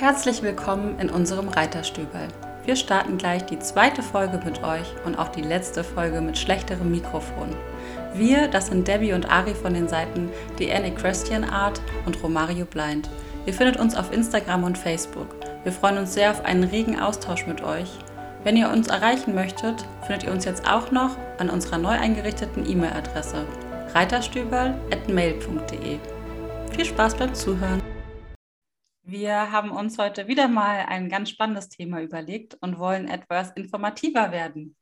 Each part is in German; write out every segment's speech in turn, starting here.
Herzlich willkommen in unserem Reiterstübel. Wir starten gleich die zweite Folge mit euch und auch die letzte Folge mit schlechterem Mikrofon. Wir, das sind Debbie und Ari von den Seiten The Annie Christian Art und Romario Blind. Ihr findet uns auf Instagram und Facebook. Wir freuen uns sehr auf einen regen Austausch mit euch. Wenn ihr uns erreichen möchtet, findet ihr uns jetzt auch noch an unserer neu eingerichteten E-Mail-Adresse reiterstüberl.mail.de. Viel Spaß beim Zuhören! Wir haben uns heute wieder mal ein ganz spannendes Thema überlegt und wollen etwas informativer werden.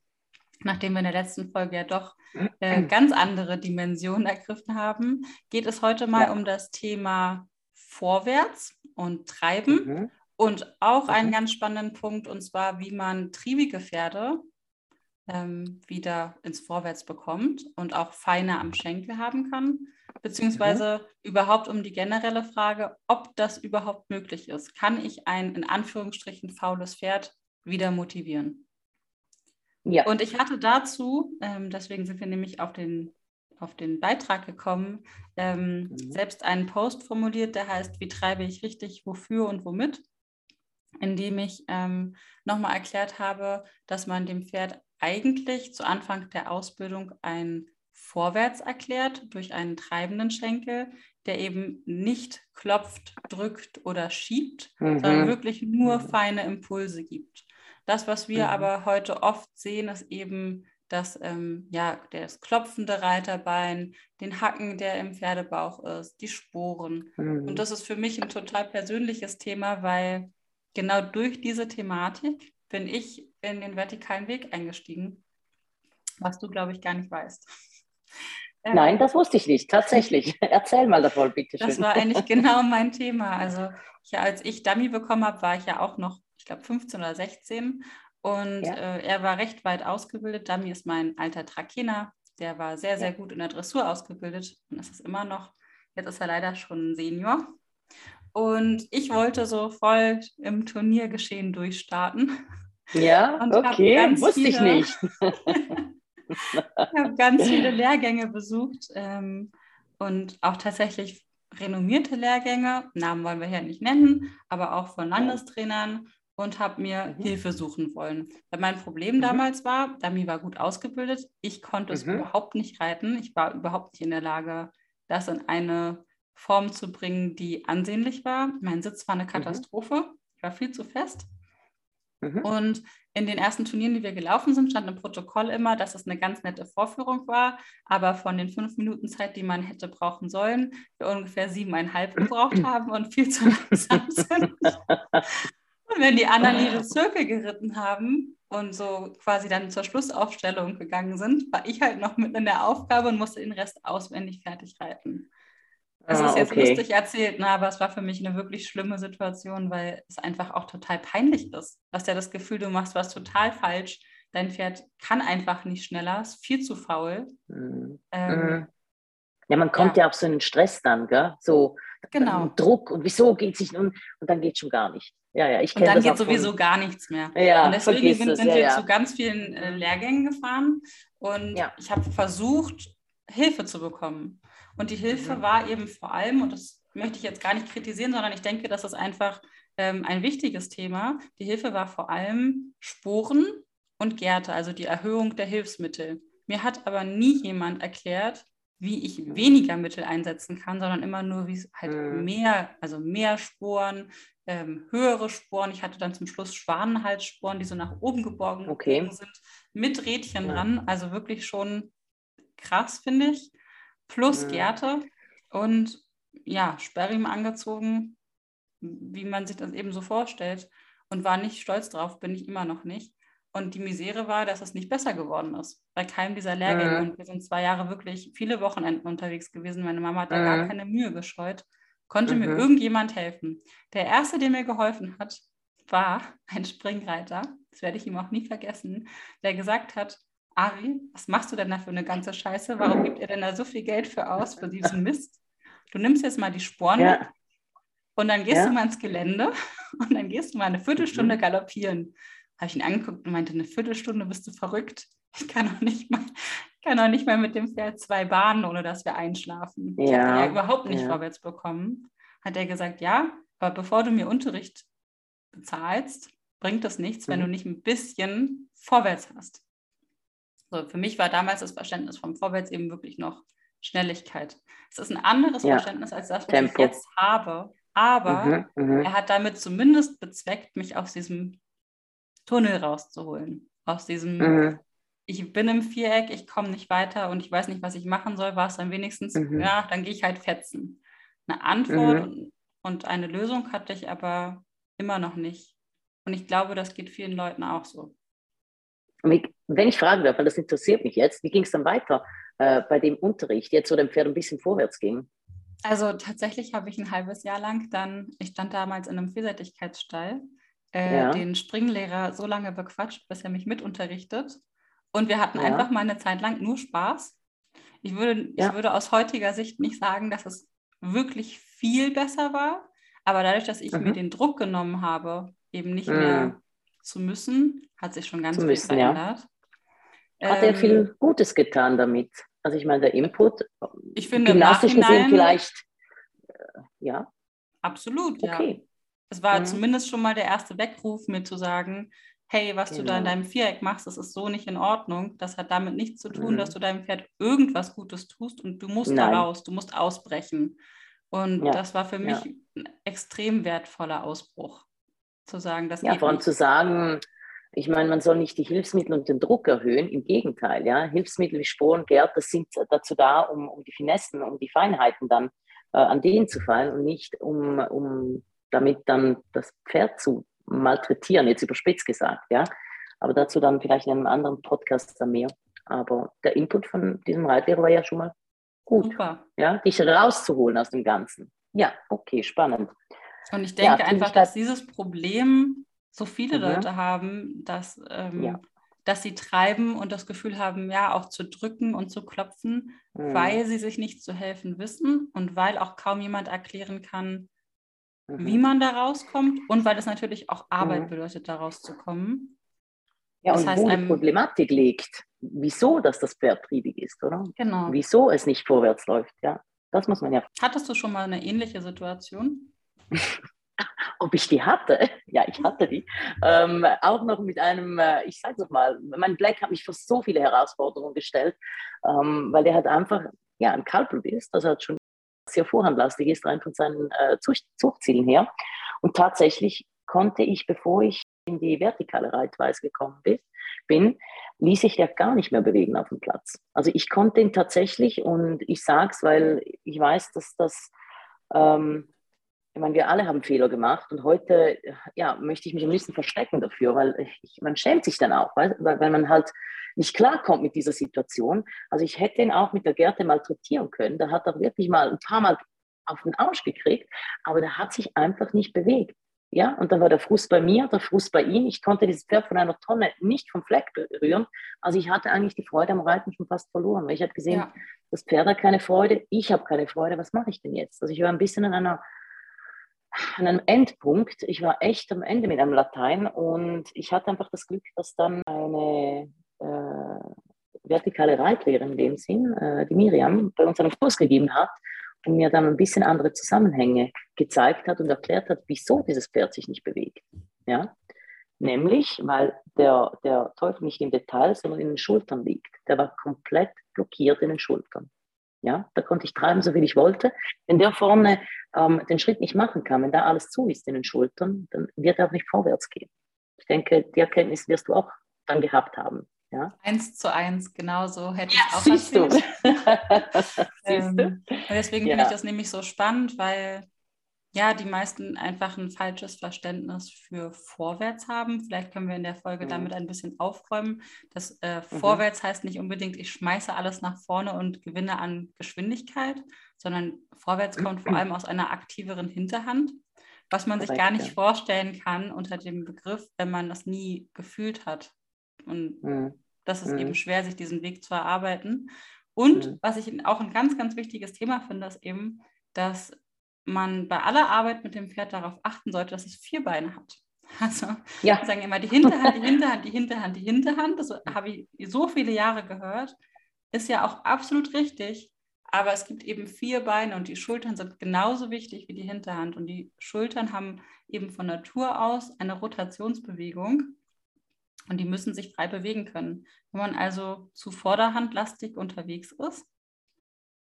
Nachdem wir in der letzten Folge ja doch äh, ganz andere Dimensionen ergriffen haben, geht es heute mal ja. um das Thema Vorwärts und Treiben mhm. und auch mhm. einen ganz spannenden Punkt, und zwar, wie man triebige Pferde ähm, wieder ins Vorwärts bekommt und auch feiner am Schenkel haben kann, beziehungsweise mhm. überhaupt um die generelle Frage, ob das überhaupt möglich ist. Kann ich ein in Anführungsstrichen faules Pferd wieder motivieren? Ja. Und ich hatte dazu, ähm, deswegen sind wir nämlich auf den, auf den Beitrag gekommen, ähm, mhm. selbst einen Post formuliert, der heißt, wie treibe ich richtig, wofür und womit? in dem ich ähm, nochmal erklärt habe, dass man dem Pferd eigentlich zu Anfang der Ausbildung ein Vorwärts erklärt durch einen treibenden Schenkel, der eben nicht klopft, drückt oder schiebt, mhm. sondern wirklich nur mhm. feine Impulse gibt. Das, was wir mhm. aber heute oft sehen, ist eben das, ähm, ja, das klopfende Reiterbein, den Hacken, der im Pferdebauch ist, die Sporen. Mhm. Und das ist für mich ein total persönliches Thema, weil genau durch diese Thematik bin ich in den vertikalen Weg eingestiegen, was du, glaube ich, gar nicht weißt. Nein, ähm, das wusste ich nicht, tatsächlich. Erzähl mal davon, bitte schön. Das war eigentlich genau mein Thema. Also, ich, als ich Dummy bekommen habe, war ich ja auch noch, ich glaube, 15 oder 16. Und ja. äh, er war recht weit ausgebildet. Dummy ist mein alter Trakehner. Der war sehr, sehr ja. gut in der Dressur ausgebildet und das ist immer noch. Jetzt ist er leider schon Senior. Und ich wollte so voll im Turniergeschehen durchstarten. Ja, und okay, wusste viele, ich nicht. ich habe ganz viele Lehrgänge besucht ähm, und auch tatsächlich renommierte Lehrgänge, Namen wollen wir hier nicht nennen, aber auch von Landestrainern und habe mir mhm. Hilfe suchen wollen. Weil mein Problem mhm. damals war, Dami war gut ausgebildet, ich konnte es mhm. überhaupt nicht reiten, ich war überhaupt nicht in der Lage, das in eine Form zu bringen, die ansehnlich war. Mein Sitz war eine mhm. Katastrophe, ich war viel zu fest. Mhm. Und in den ersten Turnieren, die wir gelaufen sind, stand im Protokoll immer, dass es eine ganz nette Vorführung war, aber von den fünf Minuten Zeit, die man hätte brauchen sollen, wir ungefähr siebeneinhalb gebraucht haben und viel zu langsam sind. Und wenn die anderen ihre Zirkel geritten haben und so quasi dann zur Schlussaufstellung gegangen sind, war ich halt noch mitten in der Aufgabe und musste den Rest auswendig fertig reiten. Das ah, ist jetzt okay. lustig erzählt, ne, aber es war für mich eine wirklich schlimme Situation, weil es einfach auch total peinlich ist. Du hast ja das Gefühl, du machst was total falsch. Dein Pferd kann einfach nicht schneller, ist viel zu faul. Mhm. Ähm, mhm. ja, man kommt ja. ja auf so einen Stress dann, gell? So genau. Druck und wieso geht es nicht und, und dann geht schon gar nicht. Ja, ja, ich kenne Und dann geht sowieso von... gar nichts mehr. Ja, und deswegen sind, sind ja, wir ja. zu ganz vielen äh, Lehrgängen gefahren und ich habe versucht, Hilfe zu bekommen. Und die Hilfe war eben vor allem, und das möchte ich jetzt gar nicht kritisieren, sondern ich denke, das ist einfach ähm, ein wichtiges Thema. Die Hilfe war vor allem Sporen und Gärte, also die Erhöhung der Hilfsmittel. Mir hat aber nie jemand erklärt, wie ich weniger Mittel einsetzen kann, sondern immer nur, wie es halt mhm. mehr, also mehr Sporen, ähm, höhere Sporen. Ich hatte dann zum Schluss Schwanenhalssporen, die so nach oben geborgen okay. sind, mit Rädchen ja. dran. Also wirklich schon krass, finde ich plus mhm. Gerte und ja, Sperrim angezogen, wie man sich das eben so vorstellt und war nicht stolz drauf, bin ich immer noch nicht. Und die Misere war, dass es nicht besser geworden ist bei keinem dieser Lehrgänge. Mhm. Und wir sind zwei Jahre wirklich viele Wochenenden unterwegs gewesen. Meine Mama hat da mhm. gar keine Mühe gescheut. Konnte mhm. mir irgendjemand helfen. Der erste, der mir geholfen hat, war ein Springreiter. Das werde ich ihm auch nie vergessen, der gesagt hat, Ari, was machst du denn da für eine ganze Scheiße? Warum gibt ihr denn da so viel Geld für aus, für diesen Mist? Du nimmst jetzt mal die Sporen ja. und dann gehst ja. du mal ins Gelände und dann gehst du mal eine Viertelstunde mhm. galoppieren. Habe ich ihn angeguckt und meinte, eine Viertelstunde bist du verrückt. Ich kann auch nicht mal, kann auch nicht mal mit dem Pferd zwei Bahnen, ohne dass wir einschlafen. Ja. Ich habe ja überhaupt nicht vorwärts bekommen. Hat er gesagt, ja, aber bevor du mir Unterricht bezahlst, bringt es nichts, wenn du mhm. nicht ein bisschen vorwärts hast. So, für mich war damals das Verständnis vom Vorwärts eben wirklich noch Schnelligkeit. Es ist ein anderes ja. Verständnis als das, was Tempo. ich jetzt habe. Aber mhm, mhm, er hat damit zumindest bezweckt, mich aus diesem Tunnel rauszuholen. Aus diesem, mhm. ich bin im Viereck, ich komme nicht weiter und ich weiß nicht, was ich machen soll, war es dann wenigstens, mhm. ja, dann gehe ich halt fetzen. Eine Antwort mhm. und, und eine Lösung hatte ich aber immer noch nicht. Und ich glaube, das geht vielen Leuten auch so. Wenn ich fragen darf, weil das interessiert mich jetzt, wie ging es dann weiter äh, bei dem Unterricht, jetzt wo dem Pferd ein bisschen vorwärts ging? Also tatsächlich habe ich ein halbes Jahr lang dann, ich stand damals in einem Vielseitigkeitsstall, äh, ja. den Springlehrer so lange bequatscht, bis er mich mitunterrichtet. Und wir hatten ja. einfach mal eine Zeit lang nur Spaß. Ich würde, ja. ich würde aus heutiger Sicht nicht sagen, dass es wirklich viel besser war, aber dadurch, dass ich mhm. mir den Druck genommen habe, eben nicht mhm. mehr zu müssen, hat sich schon ganz müssen, viel verändert. Ja. Hat ähm, er viel Gutes getan damit? Also ich meine, der Input, ich finde gymnastisch gesehen vielleicht, äh, ja. Absolut, okay. ja. Es war mhm. zumindest schon mal der erste Weckruf, mir zu sagen, hey, was genau. du da in genau. deinem Viereck machst, das ist so nicht in Ordnung. Das hat damit nichts zu tun, mhm. dass du deinem Pferd irgendwas Gutes tust und du musst Nein. da raus, du musst ausbrechen. Und ja. das war für mich ja. ein extrem wertvoller Ausbruch, zu sagen, das ja, geht vor allem zu sagen, ich meine, man soll nicht die Hilfsmittel und den Druck erhöhen, im Gegenteil. Ja? Hilfsmittel wie Sporen, Gerd, das sind dazu da, um, um die Finessen, um die Feinheiten dann äh, an denen zu fallen und nicht um, um damit dann das Pferd zu malträtieren, jetzt überspitzt gesagt. Ja? Aber dazu dann vielleicht in einem anderen Podcast dann mehr. Aber der Input von diesem Reitlehrer war ja schon mal gut. Super. Ja, dich rauszuholen aus dem Ganzen. Ja, okay, spannend. Und ich denke ja, einfach, dass dieses Problem so viele mhm. Leute haben, dass, ähm, ja. dass sie treiben und das Gefühl haben, ja, auch zu drücken und zu klopfen, mhm. weil sie sich nicht zu helfen wissen und weil auch kaum jemand erklären kann, mhm. wie man da rauskommt und weil es natürlich auch Arbeit mhm. bedeutet, da rauszukommen. Ja, das und heißt, wo die Problematik liegt, wieso dass das Pferd triebig ist, oder? Genau. Wieso es nicht vorwärts läuft, ja. Das muss man ja. Hattest du schon mal eine ähnliche Situation? ob ich die hatte. Ja, ich hatte die. Ähm, auch noch mit einem, äh, ich sage es mal, mein Black hat mich für so viele Herausforderungen gestellt, ähm, weil der hat einfach ja, ein Kalblut ist, also hat schon sehr vorhandlastig ist, rein von seinen äh, Zuchtzielen her. Und tatsächlich konnte ich, bevor ich in die vertikale Reitweise gekommen bin, ließ ich ja gar nicht mehr bewegen auf dem Platz. Also ich konnte ihn tatsächlich, und ich sage es, weil ich weiß, dass das ähm, ich meine, wir alle haben Fehler gemacht und heute ja, möchte ich mich ein bisschen verstecken dafür, weil ich, man schämt sich dann auch, weil, weil man halt nicht klarkommt mit dieser Situation. Also ich hätte ihn auch mit der Gerte malträtieren können. Da hat er wirklich mal ein paar Mal auf den Arsch gekriegt, aber der hat sich einfach nicht bewegt. Ja, und dann war der Frust bei mir, der Frust bei ihm. Ich konnte dieses Pferd von einer Tonne nicht vom Fleck berühren. Also ich hatte eigentlich die Freude am Reiten schon fast verloren, weil ich habe gesehen, ja. das Pferd hat keine Freude, ich habe keine Freude. Was mache ich denn jetzt? Also ich war ein bisschen in einer an einem Endpunkt. Ich war echt am Ende mit einem Latein und ich hatte einfach das Glück, dass dann eine äh, vertikale Reitlehrerin in dem Sinn, äh, die Miriam, bei uns einen Kurs gegeben hat und mir dann ein bisschen andere Zusammenhänge gezeigt hat und erklärt hat, wieso dieses Pferd sich nicht bewegt. Ja? Nämlich, weil der, der Teufel nicht im Detail, sondern in den Schultern liegt. Der war komplett blockiert in den Schultern. Ja, da konnte ich treiben, so viel ich wollte. Wenn der vorne ähm, den Schritt nicht machen kann, wenn da alles zu ist in den Schultern, dann wird er auch nicht vorwärts gehen. Ich denke, die Erkenntnis wirst du auch dann gehabt haben. Ja? Eins zu eins, genau so hätte ja, ich auch siehst Du. ähm, und deswegen ja. finde ich das nämlich so spannend, weil ja, die meisten einfach ein falsches Verständnis für vorwärts haben. Vielleicht können wir in der Folge mhm. damit ein bisschen aufräumen. Das äh, mhm. Vorwärts heißt nicht unbedingt, ich schmeiße alles nach vorne und gewinne an Geschwindigkeit, sondern vorwärts kommt vor allem aus einer aktiveren Hinterhand, was man sich gar nicht vorstellen kann unter dem Begriff, wenn man das nie gefühlt hat. Und mhm. das ist eben mhm. schwer, sich diesen Weg zu erarbeiten. Und mhm. was ich auch ein ganz, ganz wichtiges Thema finde, ist eben, dass man bei aller Arbeit mit dem Pferd darauf achten sollte, dass es vier Beine hat. Also ja. sagen immer die Hinterhand, die Hinterhand, die Hinterhand, die Hinterhand. Das habe ich so viele Jahre gehört. Ist ja auch absolut richtig. Aber es gibt eben vier Beine und die Schultern sind genauso wichtig wie die Hinterhand. Und die Schultern haben eben von Natur aus eine Rotationsbewegung und die müssen sich frei bewegen können. Wenn man also zu vorderhandlastig unterwegs ist,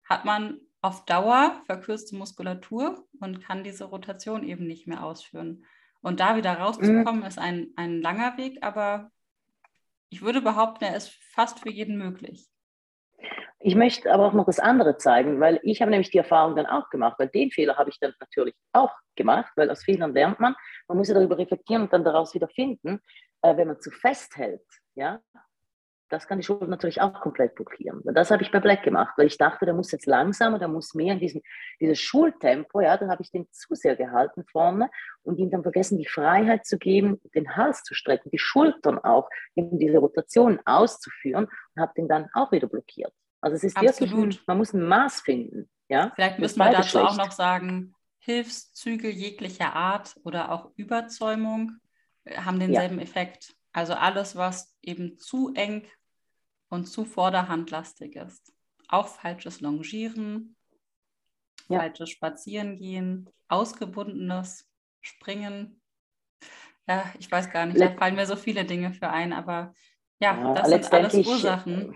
hat man auf Dauer verkürzte Muskulatur und kann diese Rotation eben nicht mehr ausführen. Und da wieder rauszukommen, mhm. ist ein, ein langer Weg, aber ich würde behaupten, er ist fast für jeden möglich. Ich möchte aber auch noch das andere zeigen, weil ich habe nämlich die Erfahrung dann auch gemacht, weil den Fehler habe ich dann natürlich auch gemacht, weil aus Fehlern lernt man. Man muss ja darüber reflektieren und dann daraus wieder finden, äh, wenn man zu fest hält, ja, das kann die Schulter natürlich auch komplett blockieren. Das habe ich bei Black gemacht, weil ich dachte, der muss jetzt langsamer, der muss mehr in diesem dieses Schultempo, ja, dann habe ich den zu sehr gehalten vorne und ihm dann vergessen, die Freiheit zu geben, den Hals zu strecken, die Schultern auch, eben diese Rotation auszuführen und habe den dann auch wieder blockiert. Also es ist Absolut. wirklich, man muss ein Maß finden. Ja? Vielleicht müssen wir dazu schlecht. auch noch sagen, Hilfszüge jeglicher Art oder auch Überzäumung äh, haben denselben ja. Effekt. Also alles, was eben zu eng und zu vorderhandlastig ist. Auch falsches Longieren, ja. falsches Spazierengehen, ausgebundenes Springen. Ja, ich weiß gar nicht, Let da fallen mir so viele Dinge für ein, aber ja, ja das sind alles Ursachen.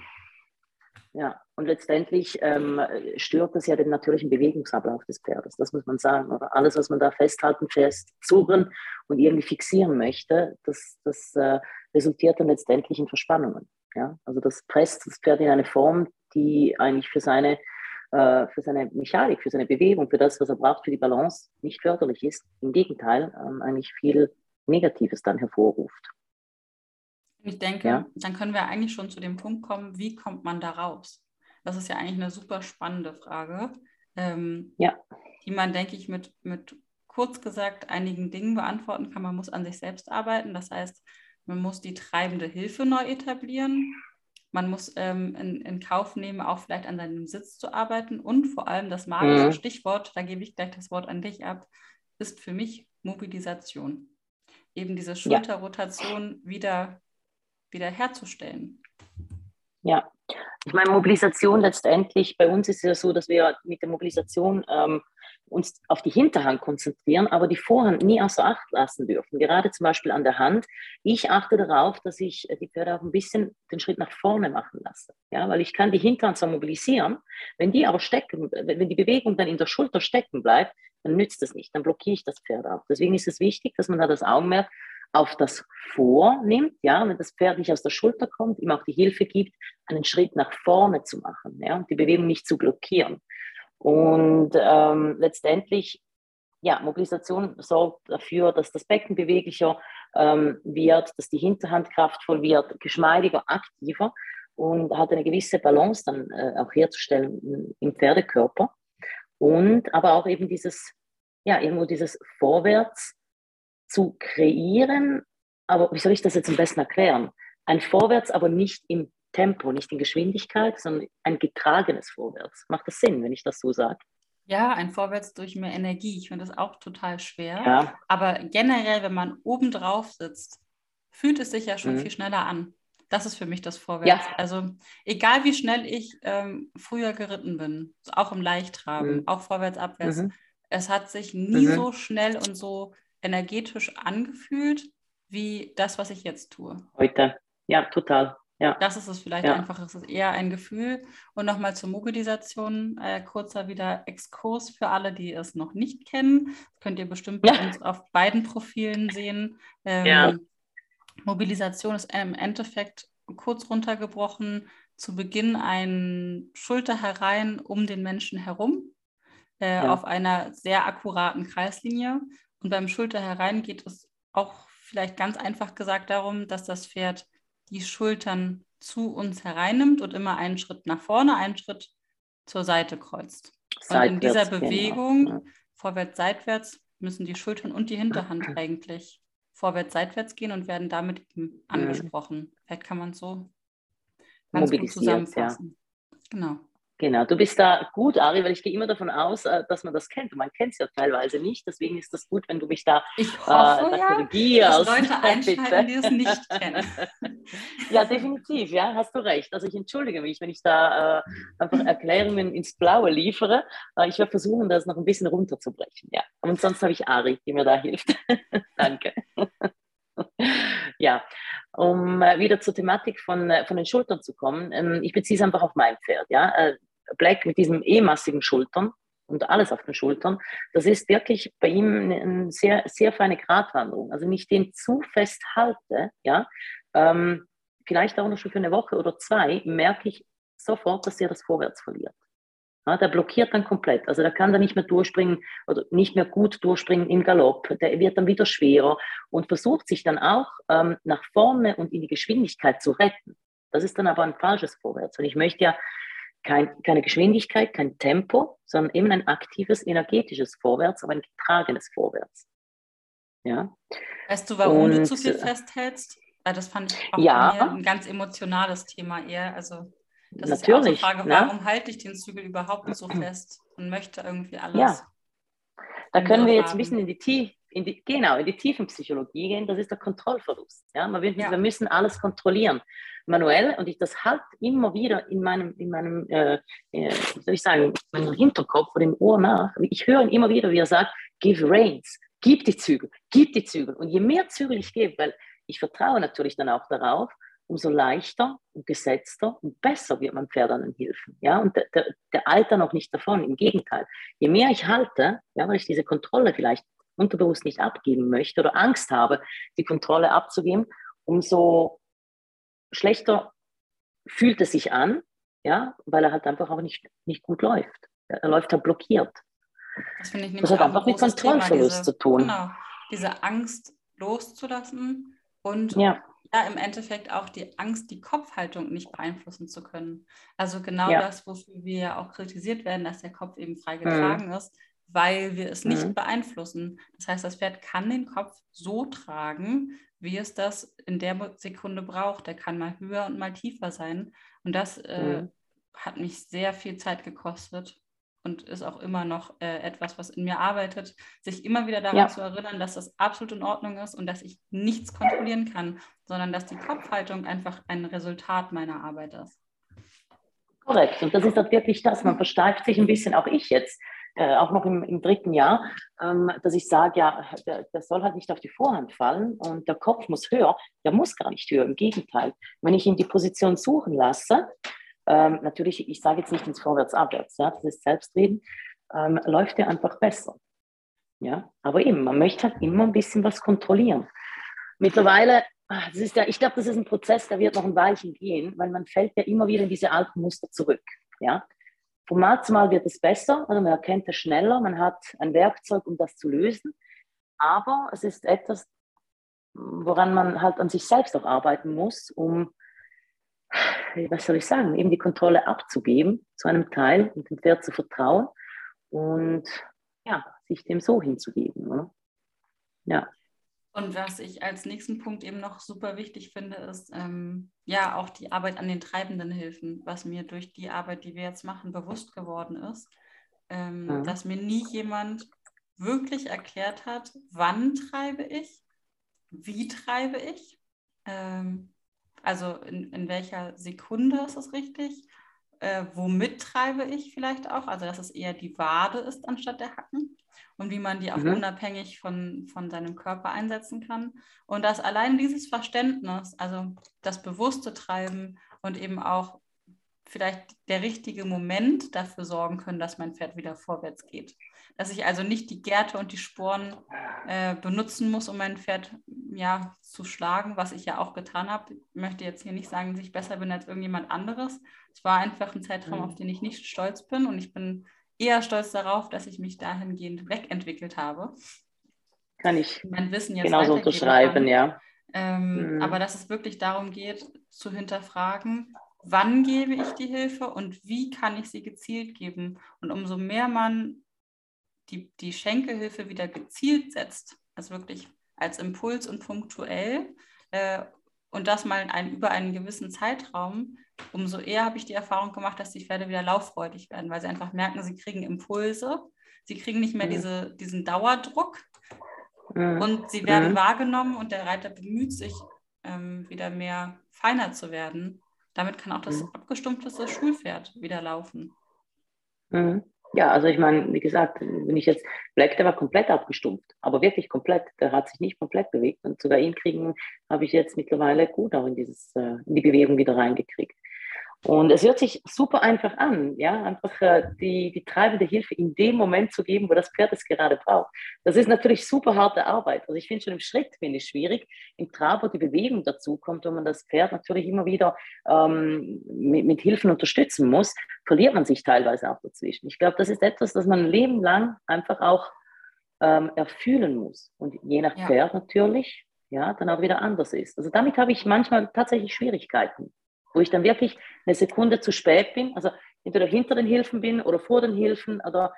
Ja, und letztendlich ähm, stört das ja den natürlichen Bewegungsablauf des Pferdes, das muss man sagen. Oder alles, was man da festhalten, festzurren und irgendwie fixieren möchte, das, das äh, resultiert dann letztendlich in Verspannungen. Ja? Also das presst das Pferd in eine Form, die eigentlich für seine, äh, für seine Mechanik, für seine Bewegung, für das, was er braucht, für die Balance nicht förderlich ist. Im Gegenteil, ähm, eigentlich viel Negatives dann hervorruft. Ich denke, ja? dann können wir eigentlich schon zu dem Punkt kommen, wie kommt man da raus? Das ist ja eigentlich eine super spannende Frage, ähm, ja. die man, denke ich, mit, mit kurz gesagt einigen Dingen beantworten kann. Man muss an sich selbst arbeiten. Das heißt, man muss die treibende Hilfe neu etablieren. Man muss ähm, in, in, Kauf nehmen, auch vielleicht an seinem Sitz zu arbeiten. Und vor allem das magische mhm. Stichwort, da gebe ich gleich das Wort an dich ab, ist für mich Mobilisation. Eben diese Schulterrotation ja. wieder, wieder herzustellen. Ja, ich meine, Mobilisation letztendlich, bei uns ist es ja so, dass wir mit der Mobilisation ähm, uns auf die Hinterhand konzentrieren, aber die Vorhand nie außer Acht lassen dürfen. Gerade zum Beispiel an der Hand. Ich achte darauf, dass ich die Pferde auch ein bisschen den Schritt nach vorne machen lasse. Ja, weil ich kann die Hinterhand zwar mobilisieren, wenn die aber stecken, wenn die Bewegung dann in der Schulter stecken bleibt, dann nützt das nicht, dann blockiere ich das Pferd auch. Deswegen ist es wichtig, dass man da das Augenmerk auf das vornimmt, ja, wenn das Pferd nicht aus der Schulter kommt, ihm auch die Hilfe gibt, einen Schritt nach vorne zu machen, ja, die Bewegung nicht zu blockieren. Und ähm, letztendlich, ja, Mobilisation sorgt dafür, dass das Becken beweglicher ähm, wird, dass die Hinterhand kraftvoll wird, geschmeidiger, aktiver und hat eine gewisse Balance dann äh, auch herzustellen im Pferdekörper. Und aber auch eben dieses, ja, irgendwo dieses Vorwärts zu kreieren, aber wie soll ich das jetzt am besten erklären? Ein Vorwärts, aber nicht im Tempo, nicht in Geschwindigkeit, sondern ein getragenes Vorwärts. Macht das Sinn, wenn ich das so sage? Ja, ein Vorwärts durch mehr Energie. Ich finde das auch total schwer. Ja. Aber generell, wenn man oben drauf sitzt, fühlt es sich ja schon mhm. viel schneller an. Das ist für mich das Vorwärts. Ja. Also egal wie schnell ich ähm, früher geritten bin, auch im Leichttraben, mhm. auch vorwärts, abwärts, mhm. es hat sich nie mhm. so schnell und so energetisch angefühlt wie das, was ich jetzt tue. Heute, ja, total. Ja. Das ist es vielleicht ja. einfach, es ist eher ein Gefühl. Und nochmal zur Mobilisation, äh, kurzer wieder Exkurs für alle, die es noch nicht kennen. Das könnt ihr bestimmt bei uns auf beiden Profilen sehen. Ähm, ja. Mobilisation ist im Endeffekt kurz runtergebrochen zu Beginn ein Schulter herein um den Menschen herum äh, auf einer sehr akkuraten Kreislinie. Und beim Schulter herein geht es auch vielleicht ganz einfach gesagt darum, dass das Pferd die Schultern zu uns hereinnimmt und immer einen Schritt nach vorne, einen Schritt zur Seite kreuzt. Seitwärts, und in dieser Bewegung, genau. vorwärts, seitwärts, müssen die Schultern und die Hinterhand eigentlich vorwärts, seitwärts gehen und werden damit mhm. angesprochen. Mhm. Vielleicht kann man so ganz gut zusammenfassen. Ja. Genau. Genau, du bist da gut, Ari, weil ich gehe immer davon aus, äh, dass man das kennt. Und man kennt es ja teilweise nicht. Deswegen ist das gut, wenn du mich da, ich äh, hoffe, äh, da ja, korrigierst. Dass Leute einschalten, die es nicht kennen. ja, definitiv, ja, hast du recht. Also ich entschuldige mich, wenn ich da äh, einfach Erklärungen ins Blaue liefere. Äh, ich werde versuchen, das noch ein bisschen runterzubrechen. Ja. Und sonst habe ich Ari, die mir da hilft. Danke. ja, um äh, wieder zur Thematik von, äh, von den Schultern zu kommen, ähm, ich beziehe es einfach auf mein Pferd. Ja? Äh, Black mit diesen eh massigen Schultern und alles auf den Schultern, das ist wirklich bei ihm eine sehr, sehr feine Gratwanderung. Also ich den zu fest halte, ja, ähm, vielleicht auch noch schon für eine Woche oder zwei, merke ich sofort, dass er das Vorwärts verliert. Ja, der blockiert dann komplett. Also der kann dann nicht mehr durchspringen oder nicht mehr gut durchspringen im Galopp. Der wird dann wieder schwerer und versucht sich dann auch ähm, nach vorne und in die Geschwindigkeit zu retten. Das ist dann aber ein falsches Vorwärts. Und ich möchte ja kein, keine Geschwindigkeit, kein Tempo, sondern eben ein aktives, energetisches Vorwärts, aber ein getragenes Vorwärts. Ja. Weißt du, warum und, du zu viel festhältst? Weil das fand ich auch ja, ein ganz emotionales Thema eher. Also das Natürlich, ist ja auch die Frage, ne? warum halte ich den Zügel überhaupt so fest und möchte irgendwie alles? Ja, da können wir jetzt ein bisschen in die, Tief, in die, genau, in die Tiefenpsychologie gehen. Das ist der Kontrollverlust. Ja? Man will, ja. Wir müssen alles kontrollieren. Manuell, und ich das halt immer wieder in meinem, in meinem äh, äh, soll ich sagen, meinem Hinterkopf oder im Ohr nach. Ich höre ihn immer wieder, wie er sagt, give reins, gib die Zügel, gib die Zügel. Und je mehr Zügel ich gebe, weil ich vertraue natürlich dann auch darauf, umso leichter und gesetzter und besser wird mein Pferd an den Hilfen. Ja? Und der, der, der Alter noch nicht davon, im Gegenteil. Je mehr ich halte, ja, weil ich diese Kontrolle vielleicht unterbewusst nicht abgeben möchte oder Angst habe, die Kontrolle abzugeben, umso schlechter fühlt es sich an, ja, weil er halt einfach auch nicht, nicht gut läuft. Er läuft halt blockiert. Das, finde ich das hat einfach mit Kontrollverlust diese, zu tun. Genau, diese Angst loszulassen und ja ja im Endeffekt auch die Angst, die Kopfhaltung nicht beeinflussen zu können. Also genau ja. das, wofür wir ja auch kritisiert werden, dass der Kopf eben frei mhm. getragen mhm. ist, weil wir es nicht mhm. beeinflussen. Das heißt, das Pferd kann den Kopf so tragen, wie es das in der Sekunde braucht. Der kann mal höher und mal tiefer sein. Und das äh, mhm. hat mich sehr viel Zeit gekostet und ist auch immer noch äh, etwas, was in mir arbeitet, sich immer wieder daran ja. zu erinnern, dass das absolut in Ordnung ist und dass ich nichts kontrollieren kann, sondern dass die Kopfhaltung einfach ein Resultat meiner Arbeit ist. Korrekt. Und das ist halt wirklich das. Man versteift sich ein bisschen, auch ich jetzt, äh, auch noch im, im dritten Jahr, ähm, dass ich sage, ja, der, der, soll halt nicht auf die Vorhand fallen und der Kopf muss höher. Der muss gar nicht höher, im Gegenteil. Wenn ich ihn die Position suchen lasse, ähm, natürlich, ich sage jetzt nicht ins Vorwärts-Abwärts, ja, das ist Selbstreden, ähm, läuft er einfach besser. Ja, aber eben, man möchte halt immer ein bisschen was kontrollieren. Mittlerweile, ah, das ist ja, ich glaube, das ist ein Prozess, der wird noch ein Weilchen gehen, weil man fällt ja immer wieder in diese alten Muster zurück. Ja, von Mal zu Mal wird es besser, also man erkennt es schneller, man hat ein Werkzeug, um das zu lösen. Aber es ist etwas, woran man halt an sich selbst auch arbeiten muss, um was soll ich sagen, eben die Kontrolle abzugeben zu einem Teil und dem Pferd zu vertrauen und ja, sich dem so hinzugeben. Oder? Ja. Und was ich als nächsten Punkt eben noch super wichtig finde, ist ähm, ja auch die Arbeit an den treibenden Hilfen, was mir durch die Arbeit, die wir jetzt machen, bewusst geworden ist, ähm, mhm. dass mir nie jemand wirklich erklärt hat, wann treibe ich, wie treibe ich, ähm, also in, in welcher Sekunde ist das richtig? Äh, womit treibe ich vielleicht auch? Also dass es eher die Wade ist anstatt der Hacken und wie man die auch mhm. unabhängig von, von seinem Körper einsetzen kann. Und dass allein dieses Verständnis, also das bewusste Treiben und eben auch vielleicht der richtige Moment dafür sorgen können, dass mein Pferd wieder vorwärts geht. Dass ich also nicht die Gärte und die Sporen äh, benutzen muss, um mein Pferd ja, zu schlagen, was ich ja auch getan habe. Ich möchte jetzt hier nicht sagen, dass ich besser bin als irgendjemand anderes. Es war einfach ein Zeitraum, mhm. auf den ich nicht stolz bin und ich bin eher stolz darauf, dass ich mich dahingehend wegentwickelt habe. Kann ich mein Wissen jetzt genauso unterschreiben, ja. Ähm, mhm. Aber dass es wirklich darum geht, zu hinterfragen, wann gebe ich die Hilfe und wie kann ich sie gezielt geben. Und umso mehr man die, die Schenkelhilfe wieder gezielt setzt, also wirklich als Impuls und punktuell, äh, und das mal ein, über einen gewissen Zeitraum, umso eher habe ich die Erfahrung gemacht, dass die Pferde wieder lauffreudig werden, weil sie einfach merken, sie kriegen Impulse, sie kriegen nicht mehr mhm. diese, diesen Dauerdruck mhm. und sie werden mhm. wahrgenommen und der Reiter bemüht sich, ähm, wieder mehr feiner zu werden. Damit kann auch das mhm. abgestumpfteste Schulpferd wieder laufen. Mhm. Ja, also ich meine, wie gesagt, wenn ich jetzt, Black, der war komplett abgestumpft, aber wirklich komplett, der hat sich nicht komplett bewegt und sogar ihn kriegen, habe ich jetzt mittlerweile gut auch in, dieses, äh, in die Bewegung wieder reingekriegt. Und es hört sich super einfach an, ja, einfach äh, die, die treibende Hilfe in dem Moment zu geben, wo das Pferd es gerade braucht. Das ist natürlich super harte Arbeit. Also ich finde schon im Schritt finde ich schwierig, im Trab, wo die Bewegung dazu kommt, wo man das Pferd natürlich immer wieder ähm, mit, mit Hilfen unterstützen muss, verliert man sich teilweise auch dazwischen. Ich glaube, das ist etwas, das man ein Leben lang einfach auch ähm, erfühlen muss. Und je nach ja. Pferd natürlich, ja, dann auch wieder anders ist. Also damit habe ich manchmal tatsächlich Schwierigkeiten wo ich dann wirklich eine Sekunde zu spät bin, also entweder hinter den Hilfen bin oder vor den Hilfen oder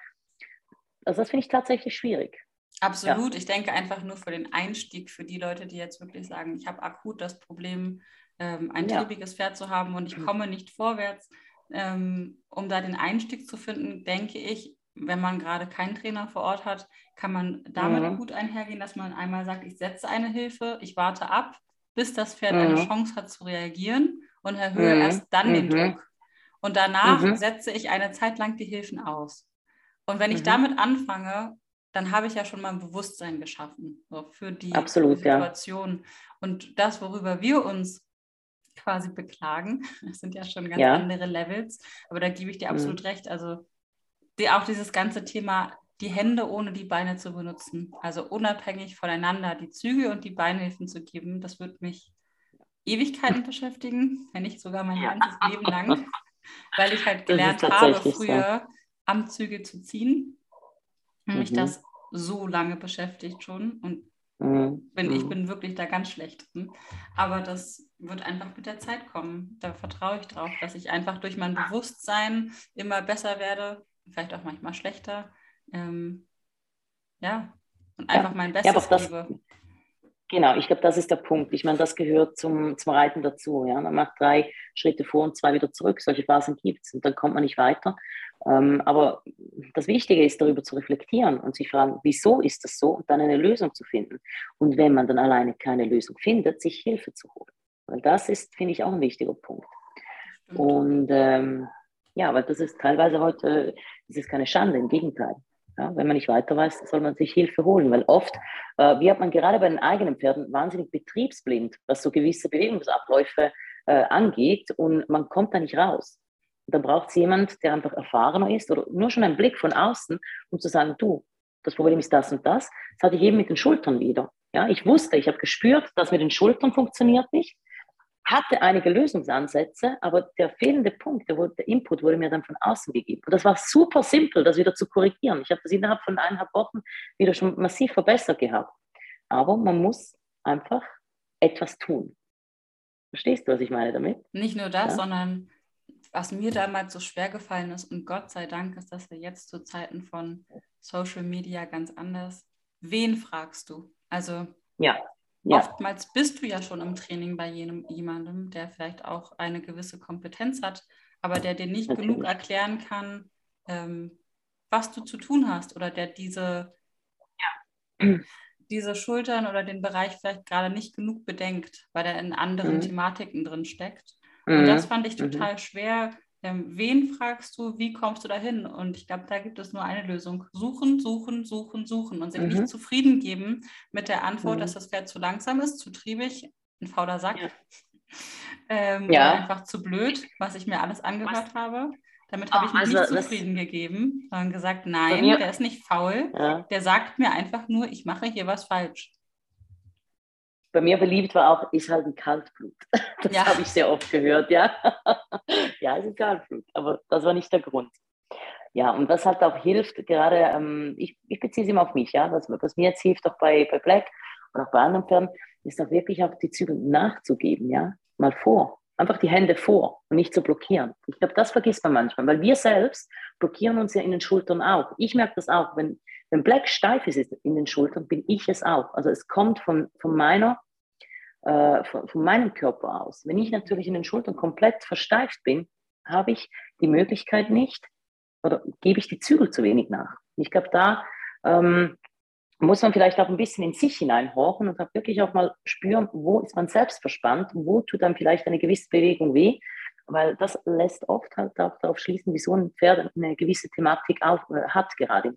also das finde ich tatsächlich schwierig. Absolut. Ja. Ich denke einfach nur für den Einstieg, für die Leute, die jetzt wirklich sagen, ich habe akut das Problem, ähm, ein ja. triebiges Pferd zu haben und ich mhm. komme nicht vorwärts. Ähm, um da den Einstieg zu finden, denke ich, wenn man gerade keinen Trainer vor Ort hat, kann man damit mhm. gut einhergehen, dass man einmal sagt, ich setze eine Hilfe, ich warte ab, bis das Pferd mhm. eine Chance hat zu reagieren und erhöhe mhm. erst dann den mhm. Druck. Und danach mhm. setze ich eine Zeit lang die Hilfen aus. Und wenn ich mhm. damit anfange, dann habe ich ja schon mal ein Bewusstsein geschaffen so für die Absolut, Situation. Ja. Und das, worüber wir uns quasi beklagen, das sind ja schon ganz ja. andere Levels, aber da gebe ich dir absolut mhm. recht. Also die, auch dieses ganze Thema, die Hände ohne die Beine zu benutzen, also unabhängig voneinander die Züge und die Beinhilfen zu geben, das wird mich Ewigkeiten beschäftigen, wenn nicht sogar mein ganzes Leben lang, weil ich halt gelernt habe, früher so. Amtzüge zu ziehen. Mhm. Mich das so lange beschäftigt schon und mhm. bin, ich mhm. bin wirklich da ganz schlecht drin. Aber das wird einfach mit der Zeit kommen. Da vertraue ich drauf, dass ich einfach durch mein Bewusstsein immer besser werde, vielleicht auch manchmal schlechter. Ähm, ja, und einfach mein Bestes ja, das, gebe. Genau, ich glaube, das ist der Punkt. Ich meine, das gehört zum, zum Reiten dazu. Ja? Man macht drei Schritte vor und zwei wieder zurück. Solche Phasen gibt es und dann kommt man nicht weiter. Ähm, aber das Wichtige ist, darüber zu reflektieren und sich fragen, wieso ist das so und dann eine Lösung zu finden. Und wenn man dann alleine keine Lösung findet, sich Hilfe zu holen. Weil das ist, finde ich, auch ein wichtiger Punkt. Und ähm, ja, weil das ist teilweise heute, das ist keine Schande, im Gegenteil. Ja, wenn man nicht weiter weiß, soll man sich Hilfe holen, weil oft äh, wird man gerade bei den eigenen Pferden wahnsinnig betriebsblind, was so gewisse Bewegungsabläufe äh, angeht und man kommt da nicht raus. Und dann braucht es jemand, der einfach erfahrener ist oder nur schon einen Blick von außen, um zu sagen, du, das Problem ist das und das. Das hatte ich eben mit den Schultern wieder. Ja, ich wusste, ich habe gespürt, dass mit den Schultern funktioniert nicht hatte einige Lösungsansätze, aber der fehlende Punkt, der, der, Input wurde mir dann von außen gegeben. Und das war super simpel, das wieder zu korrigieren. Ich habe das innerhalb von eineinhalb Wochen wieder schon massiv verbessert gehabt. Aber man muss einfach etwas tun. Verstehst du, was ich meine damit? Nicht nur das, ja? sondern was mir damals so schwer gefallen ist, und Gott sei Dank ist das ja jetzt zu Zeiten von Social Media ganz anders. Wen fragst du? Also ja. Ja. Oftmals bist du ja schon im Training bei jenem, jemandem, der vielleicht auch eine gewisse Kompetenz hat, aber der dir nicht Natürlich. genug erklären kann, ähm, was du zu tun hast oder der diese, ja. diese Schultern oder den Bereich vielleicht gerade nicht genug bedenkt, weil er in anderen mhm. Thematiken drin steckt. Mhm. Und das fand ich mhm. total mhm. schwer, wen fragst du, wie kommst du dahin? Und ich glaube, da gibt es nur eine Lösung. Suchen, suchen, suchen, suchen und sich mhm. nicht zufrieden geben mit der Antwort, mhm. dass das Pferd zu langsam ist, zu triebig, ein fauler Sack. Ja. ähm, ja. einfach zu blöd, was ich mir alles angehört was? habe. Damit habe ich mich also, nicht zufrieden gegeben, sondern gesagt, nein, der ist nicht faul. Ja. Der sagt mir einfach nur, ich mache hier was falsch bei mir beliebt war auch, ist halt ein Kaltblut. Das ja. habe ich sehr oft gehört, ja. ja, ist ein Kaltblut, aber das war nicht der Grund. Ja, und was halt auch hilft, gerade, ähm, ich, ich beziehe es immer auf mich, ja, was, was mir jetzt hilft, auch bei, bei Black und auch bei anderen Pferden, ist auch wirklich auch die Zügel nachzugeben, ja, mal vor. Einfach die Hände vor und nicht zu blockieren. Ich glaube, das vergisst man manchmal, weil wir selbst blockieren uns ja in den Schultern auch. Ich merke das auch, wenn, wenn Black steif ist in den Schultern, bin ich es auch. Also es kommt von, von meiner äh, von, von, meinem Körper aus. Wenn ich natürlich in den Schultern komplett versteift bin, habe ich die Möglichkeit nicht oder gebe ich die Zügel zu wenig nach. Ich glaube, da ähm, muss man vielleicht auch ein bisschen in sich hineinhorchen und wirklich auch mal spüren, wo ist man selbst verspannt, wo tut dann vielleicht eine gewisse Bewegung weh, weil das lässt oft halt auch darauf schließen, wieso ein Pferd eine gewisse Thematik auch, äh, hat, gerade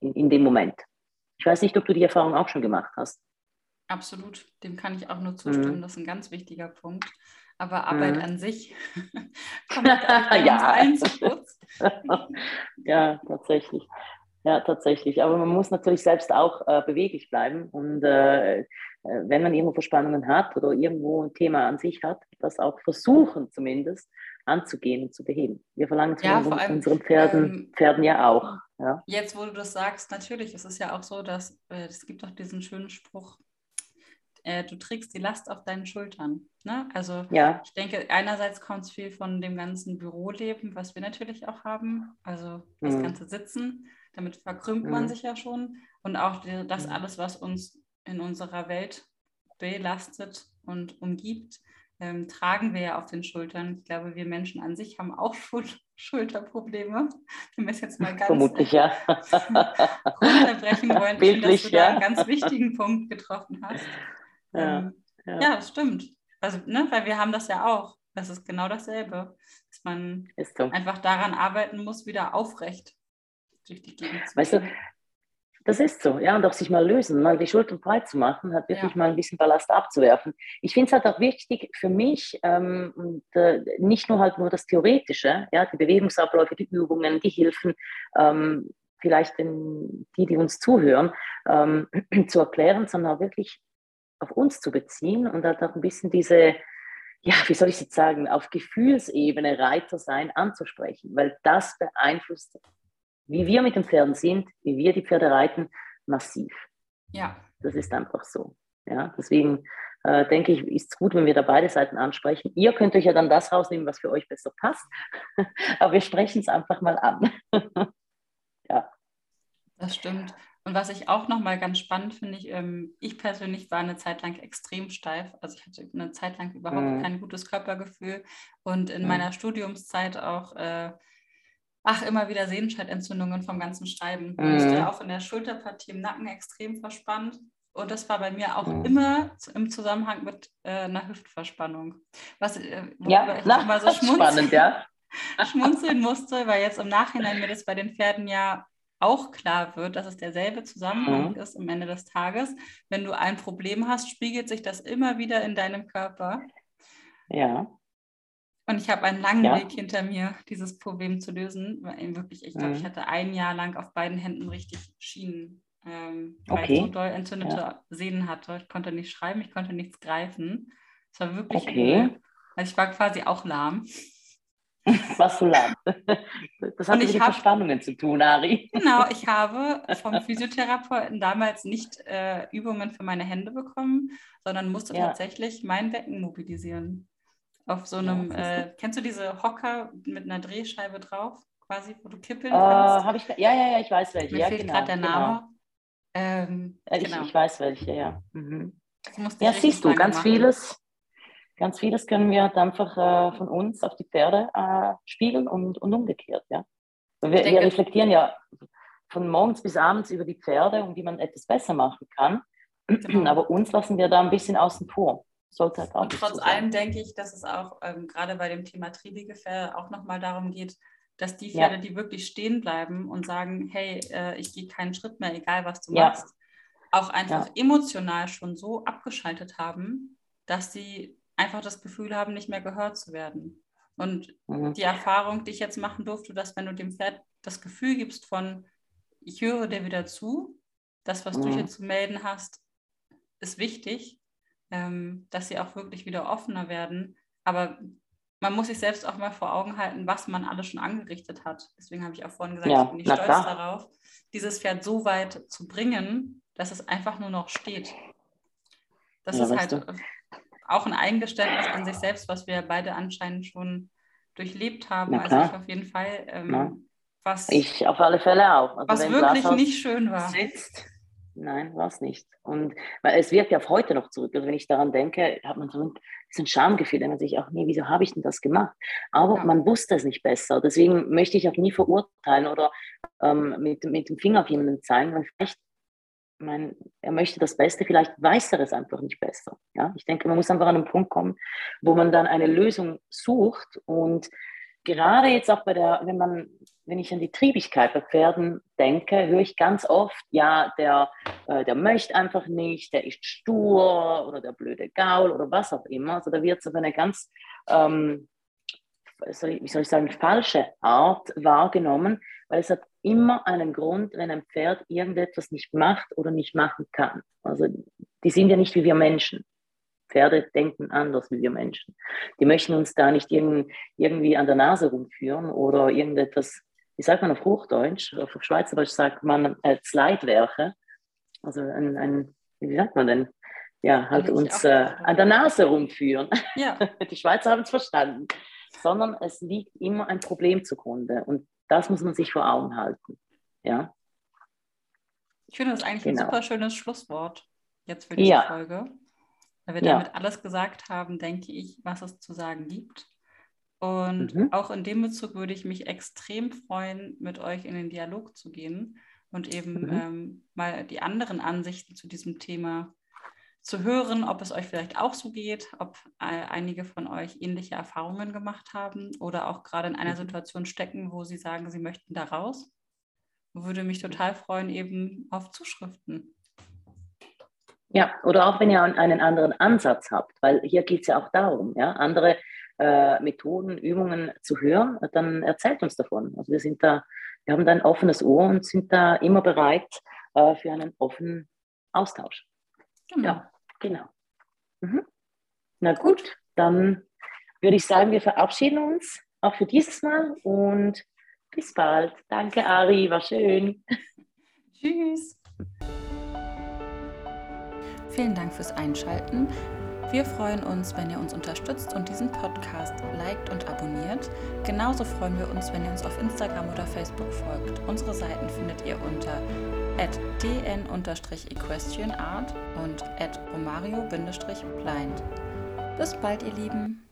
in, in, dem Moment. Ich weiß nicht, ob du die Erfahrung auch schon gemacht hast. Absolut, dem kann ich auch nur zustimmen. Mhm. Das ist ein ganz wichtiger Punkt. Aber Arbeit mhm. an sich kommt ja. allen zu kurz. ja, tatsächlich. Ja, tatsächlich. Aber man muss natürlich selbst auch äh, beweglich bleiben. Und äh, äh, wenn man irgendwo Verspannungen hat oder irgendwo ein Thema an sich hat, das auch versuchen zumindest anzugehen und zu beheben. Wir verlangen es ja, von allem, unseren Pferden, ähm, Pferden ja auch. Ja. Jetzt, wo du das sagst, natürlich, es ist ja auch so, dass äh, es gibt doch diesen schönen Spruch, äh, du trägst die Last auf deinen Schultern. Ne? Also ja. ich denke, einerseits kommt es viel von dem ganzen Büroleben, was wir natürlich auch haben, also das mhm. ganze Sitzen. Damit verkrümmt mhm. man sich ja schon. Und auch die, das mhm. alles, was uns in unserer Welt belastet und umgibt, ähm, tragen wir ja auf den Schultern. Ich glaube, wir Menschen an sich haben auch Schul Schulterprobleme. Wenn wir es jetzt mal ganz Vermutlich, ja. runterbrechen wollen. Bildlich, ich finde, dass du ja. da einen ganz wichtigen Punkt getroffen hast. Ja, ähm, ja. ja, das stimmt. Also, ne, weil wir haben das ja auch. Das ist genau dasselbe. Dass man so. einfach daran arbeiten muss, wieder aufrecht durch die Gegend zu Weißt du, das ist so, ja, und auch sich mal lösen, mal die Schultern breit zu machen, hat wirklich ja. mal ein bisschen Ballast abzuwerfen. Ich finde es halt auch wichtig für mich, ähm, und, äh, nicht nur halt nur das Theoretische, ja, die Bewegungsabläufe, die Übungen, die Hilfen, ähm, vielleicht den, die, die uns zuhören, ähm, zu erklären, sondern auch wirklich auf uns zu beziehen und halt auch ein bisschen diese, ja, wie soll ich jetzt sagen, auf Gefühlsebene Reiter sein anzusprechen, weil das beeinflusst wie wir mit den Pferden sind, wie wir die Pferde reiten, massiv. Ja. Das ist einfach so. Ja, deswegen äh, denke ich, ist es gut, wenn wir da beide Seiten ansprechen. Ihr könnt euch ja dann das rausnehmen, was für euch besser passt. Aber wir sprechen es einfach mal an. ja. Das stimmt. Und was ich auch nochmal ganz spannend finde, ich, ähm, ich persönlich war eine Zeit lang extrem steif. Also ich hatte eine Zeit lang überhaupt mhm. kein gutes Körpergefühl und in mhm. meiner Studiumszeit auch äh, ach, immer wieder Sehenscheidentzündungen vom ganzen Schreiben. Mhm. Ich war auch in der Schulterpartie im Nacken extrem verspannt. Und das war bei mir auch mhm. immer im Zusammenhang mit äh, einer Hüftverspannung. Was, äh, ja, ich na, immer so schmunzeln, ja. schmunzeln musste, weil jetzt im Nachhinein mir das bei den Pferden ja auch klar wird, dass es derselbe Zusammenhang mhm. ist am Ende des Tages. Wenn du ein Problem hast, spiegelt sich das immer wieder in deinem Körper. Ja. Und ich habe einen langen ja. Weg hinter mir, dieses Problem zu lösen. Wirklich, ich glaube, mhm. ich hatte ein Jahr lang auf beiden Händen richtig Schienen, ähm, weil okay. ich so doll entzündete ja. Sehnen hatte. Ich konnte nicht schreiben, ich konnte nichts greifen. Es war wirklich okay. Übel. Also ich war quasi auch lahm. Lahm? Das hat mit Verspannungen zu tun, Ari. Genau, ich habe vom Physiotherapeuten damals nicht äh, Übungen für meine Hände bekommen, sondern musste ja. tatsächlich mein Becken mobilisieren. Auf so einem, ja, äh, kennst du diese Hocker mit einer Drehscheibe drauf, quasi, wo du kippeln äh, kannst? Ich, ja, ja, ja, ich weiß welche. Mir ja, fehlt genau, gerade der Name. Genau. Ähm, ich, genau. ich, weiß welche, ja. Mhm. Ja, siehst du, ganz machen. vieles, ganz vieles können wir einfach äh, von uns auf die Pferde äh, spiegeln und, und umgekehrt, ja. Wir, denke, wir reflektieren ja von morgens bis abends über die Pferde und wie man etwas besser machen kann. Genau. Aber uns lassen wir da ein bisschen außen vor sollte halt auch Und trotz so allem denke ich, dass es auch ähm, gerade bei dem Thema triebige Pferde auch nochmal darum geht, dass die Pferde, ja. die wirklich stehen bleiben und sagen, hey, äh, ich gehe keinen Schritt mehr, egal was du ja. machst, auch einfach ja. emotional schon so abgeschaltet haben, dass sie einfach das Gefühl haben, nicht mehr gehört zu werden. Und mhm. die Erfahrung, die ich jetzt machen durfte, dass wenn du dem Pferd das Gefühl gibst von, ich höre dir wieder zu, das, was mhm. du hier zu melden hast, ist wichtig, ähm, dass sie auch wirklich wieder offener werden. Aber man muss sich selbst auch mal vor Augen halten, was man alles schon angerichtet hat. Deswegen habe ich auch vorhin gesagt, ja, ich bin nicht stolz klar. darauf, dieses Pferd so weit zu bringen, dass es einfach nur noch steht. Das ja, ist halt du? Auch ein Eingeständnis an sich selbst, was wir beide anscheinend schon durchlebt haben. Also ich auf jeden Fall. Ähm, was, ich auf alle Fälle auch. Also was wirklich Glashaus nicht schön war. Sitzt, Nein, war es nicht. Und weil es wirkt ja auf heute noch zurück. Also wenn ich daran denke, hat man so ein, ein Schamgefühl, denkt man sich auch, nee, wieso habe ich denn das gemacht? Aber ja. man wusste es nicht besser. Deswegen möchte ich auch nie verurteilen oder ähm, mit, mit dem Finger auf jemanden zeigen, weil vielleicht, mein, er möchte das Beste, vielleicht weiß er es einfach nicht besser. Ja? Ich denke, man muss einfach an einen Punkt kommen, wo man dann eine Lösung sucht und gerade jetzt auch bei der, wenn man, wenn ich an die Triebigkeit bei Pferden denke, höre ich ganz oft, ja, der, äh, der möchte einfach nicht, der ist stur oder der blöde Gaul oder was auch immer. Also da wird es auf eine ganz, ähm, wie soll ich sagen, falsche Art wahrgenommen, weil es hat immer einen Grund, wenn ein Pferd irgendetwas nicht macht oder nicht machen kann. Also die sind ja nicht wie wir Menschen. Pferde denken anders wie wir Menschen. Die möchten uns da nicht irgendwie an der Nase rumführen oder irgendetwas, wie sagt man auf Hochdeutsch, auf Schweizerdeutsch sagt man äh, Leitwerke. Also ein, ein, wie sagt man denn? Ja, halt uns äh, an der Nase rumführen. Ja. Die Schweizer haben es verstanden. Sondern es liegt immer ein Problem zugrunde. Und das muss man sich vor Augen halten. Ja. Ich finde das eigentlich genau. ein super schönes Schlusswort jetzt für diese ja. Folge. Weil wir ja. damit alles gesagt haben, denke ich, was es zu sagen gibt. Und mhm. auch in dem Bezug würde ich mich extrem freuen, mit euch in den Dialog zu gehen und eben mhm. ähm, mal die anderen Ansichten zu diesem Thema zu hören, ob es euch vielleicht auch so geht, ob einige von euch ähnliche Erfahrungen gemacht haben oder auch gerade in einer mhm. Situation stecken, wo sie sagen, sie möchten da raus. Würde mich total freuen, eben auf Zuschriften. Ja, oder auch wenn ihr einen anderen Ansatz habt, weil hier geht es ja auch darum, ja, andere äh, Methoden, Übungen zu hören, dann erzählt uns davon. Also wir sind da, wir haben da ein offenes Ohr und sind da immer bereit äh, für einen offenen Austausch. Genau. Ja, genau. Mhm. Na gut, dann würde ich sagen, wir verabschieden uns auch für dieses Mal und bis bald. Danke, Ari, war schön. Tschüss. Vielen Dank fürs Einschalten. Wir freuen uns, wenn ihr uns unterstützt und diesen Podcast liked und abonniert. Genauso freuen wir uns, wenn ihr uns auf Instagram oder Facebook folgt. Unsere Seiten findet ihr unter dn-equestrianart und romario-blind. Bis bald, ihr Lieben!